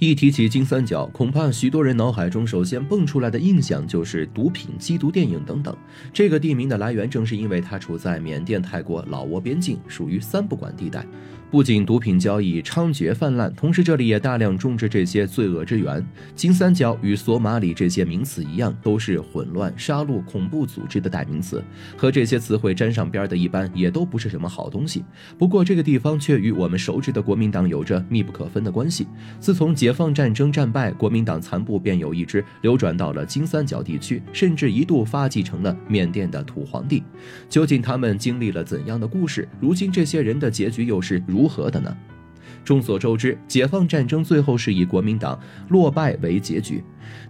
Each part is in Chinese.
一提起金三角，恐怕许多人脑海中首先蹦出来的印象就是毒品、缉毒电影等等。这个地名的来源，正是因为它处在缅甸、泰国、老挝边境，属于三不管地带。不仅毒品交易猖獗泛滥，同时这里也大量种植这些罪恶之源。金三角与索马里这些名词一样，都是混乱、杀戮、恐怖组织的代名词。和这些词汇沾上边的，一般也都不是什么好东西。不过这个地方却与我们熟知的国民党有着密不可分的关系。自从解放战争战败，国民党残部便有一支流转到了金三角地区，甚至一度发迹成了缅甸的土皇帝。究竟他们经历了怎样的故事？如今这些人的结局又是如？如何的呢？众所周知，解放战争最后是以国民党落败为结局。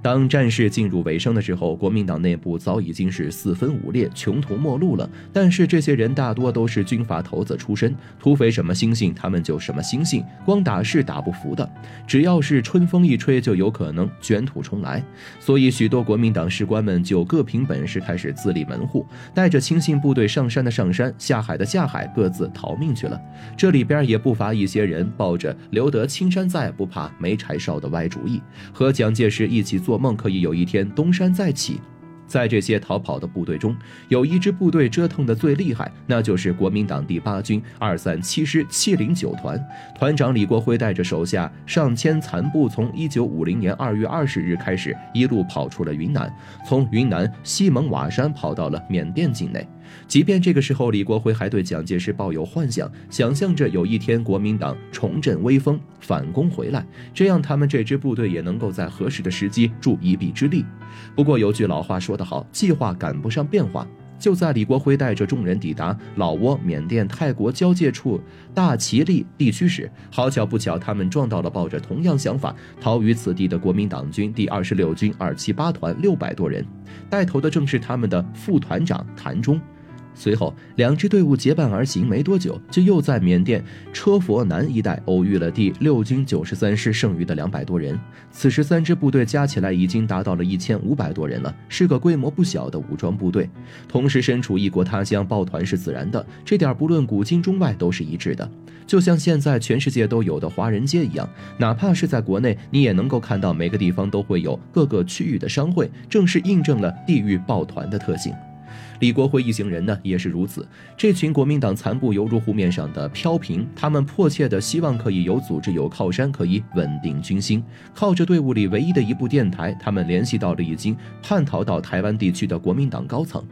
当战事进入尾声的时候，国民党内部早已经是四分五裂、穷途末路了。但是这些人大多都是军阀头子出身，土匪什么心性，他们就什么心性，光打是打不服的。只要是春风一吹，就有可能卷土重来。所以许多国民党士官们就各凭本事开始自立门户，带着亲信部队上山的上山，下海的下海，各自逃命去了。这里边也不乏一些人抱着留得青山在，不怕没柴烧的歪主意，和蒋介石一起。做梦可以有一天东山再起。在这些逃跑的部队中，有一支部队折腾的最厉害，那就是国民党第八军二三七师七零九团。团长李国辉带着手下上千残部，从一九五零年二月二十日开始，一路跑出了云南，从云南西蒙瓦山跑到了缅甸境内。即便这个时候，李国辉还对蒋介石抱有幻想，想象着有一天国民党重振威风，反攻回来，这样他们这支部队也能够在合适的时机助一臂之力。不过有句老话说得好，计划赶不上变化。就在李国辉带着众人抵达老挝、缅甸、泰国交界处大其力地区时，好巧不巧，他们撞到了抱着同样想法逃于此地的国民党军第二十六军二七八团六百多人，带头的正是他们的副团长谭忠。随后，两支队伍结伴而行，没多久就又在缅甸车佛南一带偶遇了第六军九十三师剩余的两百多人。此时，三支部队加起来已经达到了一千五百多人了，是个规模不小的武装部队。同时，身处异国他乡，抱团是自然的，这点不论古今中外都是一致的。就像现在全世界都有的华人街一样，哪怕是在国内，你也能够看到每个地方都会有各个区域的商会，正是印证了地域抱团的特性。李国辉一行人呢也是如此。这群国民党残部犹如湖面上的飘萍，他们迫切的希望可以有组织、有靠山，可以稳定军心。靠着队伍里唯一的一部电台，他们联系到了已经叛逃到台湾地区的国民党高层，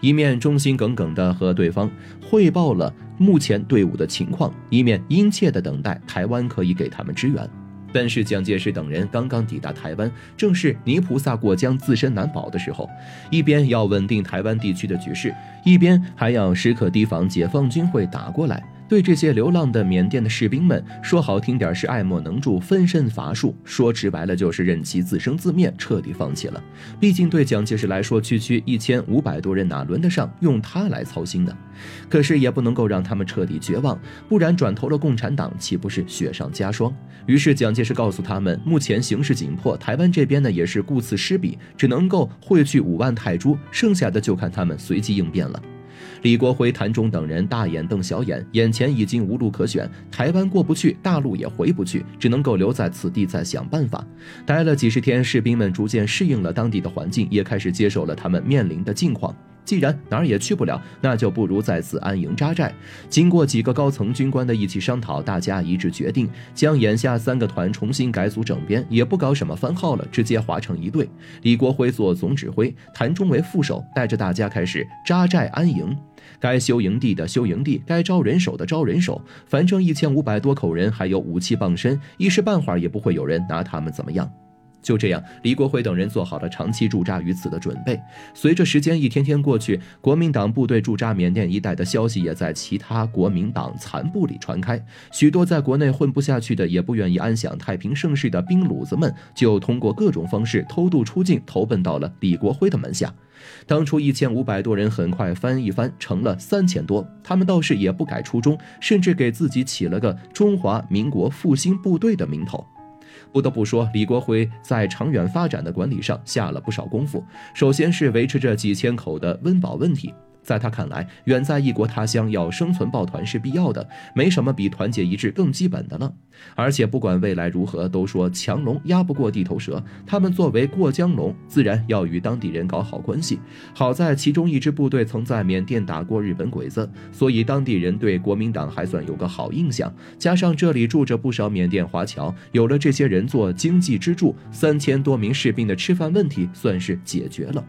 一面忠心耿耿地和对方汇报了目前队伍的情况，一面殷切地等待台湾可以给他们支援。但是蒋介石等人刚刚抵达台湾，正是泥菩萨过江自身难保的时候，一边要稳定台湾地区的局势，一边还要时刻提防解放军会打过来。对这些流浪的缅甸的士兵们，说好听点是爱莫能助、分身乏术，说直白了就是任其自生自灭，彻底放弃了。毕竟对蒋介石来说，区区一千五百多人哪轮得上用他来操心呢？可是也不能够让他们彻底绝望，不然转投了共产党，岂不是雪上加霜？于是蒋介石告诉他们，目前形势紧迫，台湾这边呢也是顾此失彼，只能够汇去五万泰铢，剩下的就看他们随机应变了。李国辉、谭忠等人大眼瞪小眼，眼前已经无路可选，台湾过不去，大陆也回不去，只能够留在此地再想办法。待了几十天，士兵们逐渐适应了当地的环境，也开始接受了他们面临的境况。既然哪儿也去不了，那就不如在此安营扎寨。经过几个高层军官的一起商讨，大家一致决定将眼下三个团重新改组整编，也不搞什么番号了，直接划成一队。李国辉做总指挥，谭忠为副手，带着大家开始扎寨安营。该修营地的修营地，该招人手的招人手。反正一千五百多口人，还有武器傍身，一时半会儿也不会有人拿他们怎么样。就这样，李国辉等人做好了长期驻扎于此的准备。随着时间一天天过去，国民党部队驻扎缅甸一带的消息也在其他国民党残部里传开。许多在国内混不下去的，也不愿意安享太平盛世的兵虏子们，就通过各种方式偷渡出境，投奔到了李国辉的门下。当初一千五百多人，很快翻一翻成了三千多。他们倒是也不改初衷，甚至给自己起了个“中华民国复兴部队”的名头。不得不说，李国辉在长远发展的管理上下了不少功夫。首先是维持着几千口的温饱问题。在他看来，远在异国他乡要生存抱团是必要的，没什么比团结一致更基本的了。而且不管未来如何，都说强龙压不过地头蛇，他们作为过江龙，自然要与当地人搞好关系。好在其中一支部队曾在缅甸打过日本鬼子，所以当地人对国民党还算有个好印象。加上这里住着不少缅甸华侨，有了这些人做经济支柱，三千多名士兵的吃饭问题算是解决了。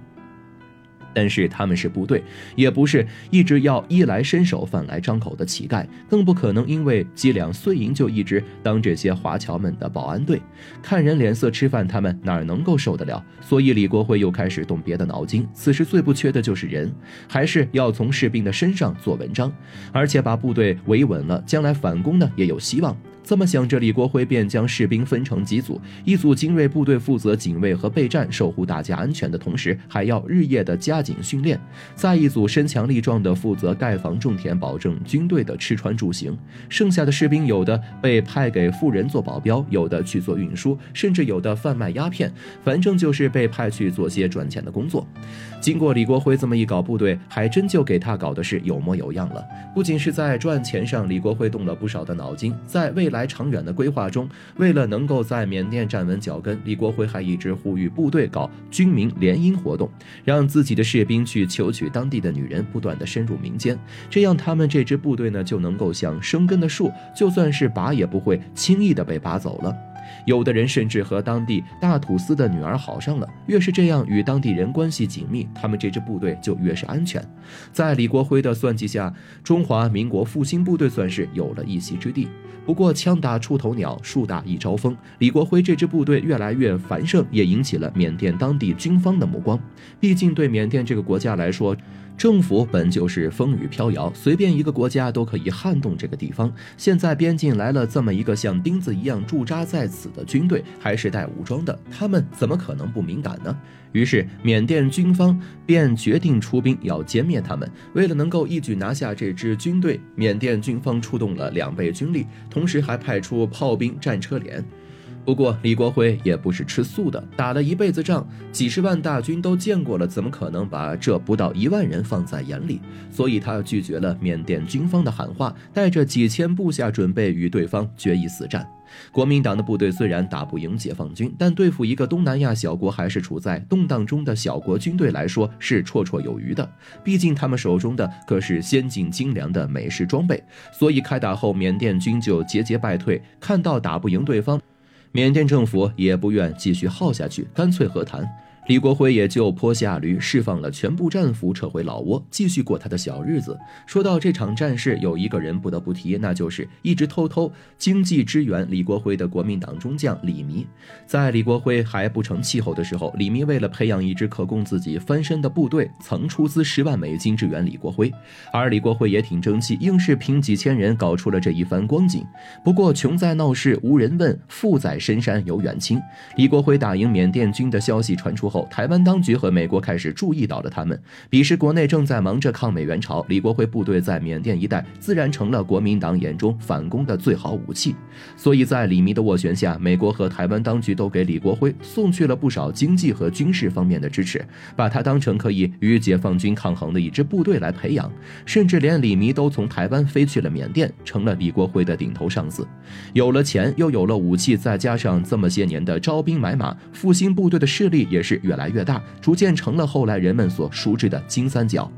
但是他们是部队，也不是一直要衣来伸手、饭来张口的乞丐，更不可能因为几两碎银就一直当这些华侨们的保安队，看人脸色吃饭，他们哪能够受得了？所以李国辉又开始动别的脑筋。此时最不缺的就是人，还是要从士兵的身上做文章，而且把部队维稳了，将来反攻呢也有希望。这么想着，李国辉便将士兵分成几组，一组精锐部队负责警卫和备战，守护大家安全的同时，还要日夜的加紧训练；再一组身强力壮的负责盖房种田，保证军队的吃穿住行。剩下的士兵有的被派给富人做保镖，有的去做运输，甚至有的贩卖鸦片，反正就是被派去做些赚钱的工作。经过李国辉这么一搞，部队还真就给他搞的是有模有样了。不仅是在赚钱上，李国辉动了不少的脑筋，在未 来长远的规划中，为了能够在缅甸站稳脚跟，李国辉还一直呼吁部队搞军民联姻活动，让自己的士兵去求娶当地的女人，不断的深入民间，这样他们这支部队呢就能够像生根的树，就算是拔也不会轻易的被拔走了。有的人甚至和当地大土司的女儿好上了。越是这样与当地人关系紧密，他们这支部队就越是安全。在李国辉的算计下，中华民国复兴部队算是有了一席之地。不过，枪打出头鸟，树大一招风。李国辉这支部队越来越繁盛，也引起了缅甸当地军方的目光。毕竟，对缅甸这个国家来说，政府本就是风雨飘摇，随便一个国家都可以撼动这个地方。现在边境来了这么一个像钉子一样驻扎在此死的军队，还是带武装的，他们怎么可能不敏感呢？于是缅甸军方便决定出兵要歼灭他们。为了能够一举拿下这支军队，缅甸军方出动了两倍军力，同时还派出炮兵、战车连。不过，李国辉也不是吃素的，打了一辈子仗，几十万大军都见过了，怎么可能把这不到一万人放在眼里？所以他拒绝了缅甸军方的喊话，带着几千部下准备与对方决一死战。国民党的部队虽然打不赢解放军，但对付一个东南亚小国还是处在动荡中的小国军队来说是绰绰有余的。毕竟他们手中的可是先进精良的美式装备，所以开打后缅甸军就节节败退。看到打不赢对方。缅甸政府也不愿继续耗下去，干脆和谈。李国辉也就坡下驴，释放了全部战俘，撤回老挝，继续过他的小日子。说到这场战事，有一个人不得不提，那就是一直偷偷经济支援李国辉的国民党中将李弥。在李国辉还不成气候的时候，李弥为了培养一支可供自己翻身的部队，曾出资十万美金支援李国辉。而李国辉也挺争气，硬是凭几千人搞出了这一番光景。不过穷在闹市无人问，富在深山有远亲。李国辉打赢缅甸军的消息传出。后，台湾当局和美国开始注意到了他们。彼时国内正在忙着抗美援朝，李国辉部队在缅甸一带自然成了国民党眼中反攻的最好武器。所以在李弥的斡旋下，美国和台湾当局都给李国辉送去了不少经济和军事方面的支持，把他当成可以与解放军抗衡的一支部队来培养。甚至连李弥都从台湾飞去了缅甸，成了李国辉的顶头上司。有了钱，又有了武器，再加上这么些年的招兵买马，复兴部队的势力也是。越来越大，逐渐成了后来人们所熟知的金三角。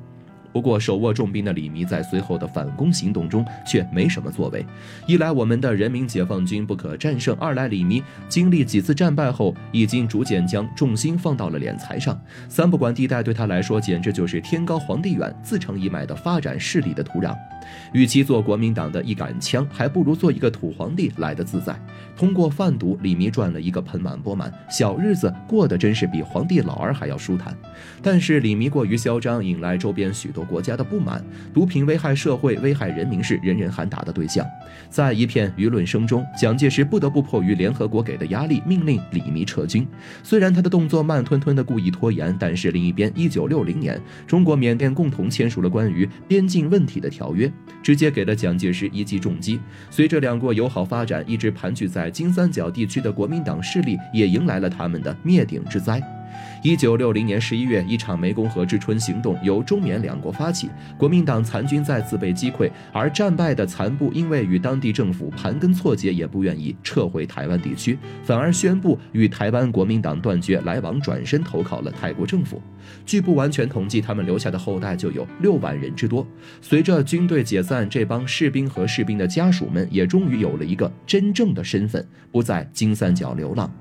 不过，手握重兵的李弥在随后的反攻行动中却没什么作为。一来，我们的人民解放军不可战胜；二来，李弥经历几次战败后，已经逐渐将重心放到了敛财上。三不管地带对他来说，简直就是天高皇帝远、自成一脉的发展势力的土壤。与其做国民党的一杆枪，还不如做一个土皇帝来的自在。通过贩毒，李弥赚了一个盆满钵满，小日子过得真是比皇帝老儿还要舒坦。但是，李弥过于嚣张，引来周边许多。国家的不满，毒品危害社会、危害人民是人人喊打的对象。在一片舆论声中，蒋介石不得不迫于联合国给的压力，命令李弥撤军。虽然他的动作慢吞吞的故意拖延，但是另一边，一九六零年，中国缅甸共同签署了关于边境问题的条约，直接给了蒋介石一记重击。随着两国友好发展，一直盘踞在金三角地区的国民党势力也迎来了他们的灭顶之灾。一九六零年十一月，一场湄公河之春行动由中缅两国发起，国民党残军再次被击溃，而战败的残部因为与当地政府盘根错节，也不愿意撤回台湾地区，反而宣布与台湾国民党断绝来往，转身投靠了泰国政府。据不完全统计，他们留下的后代就有六万人之多。随着军队解散，这帮士兵和士兵的家属们也终于有了一个真正的身份，不再金三角流浪。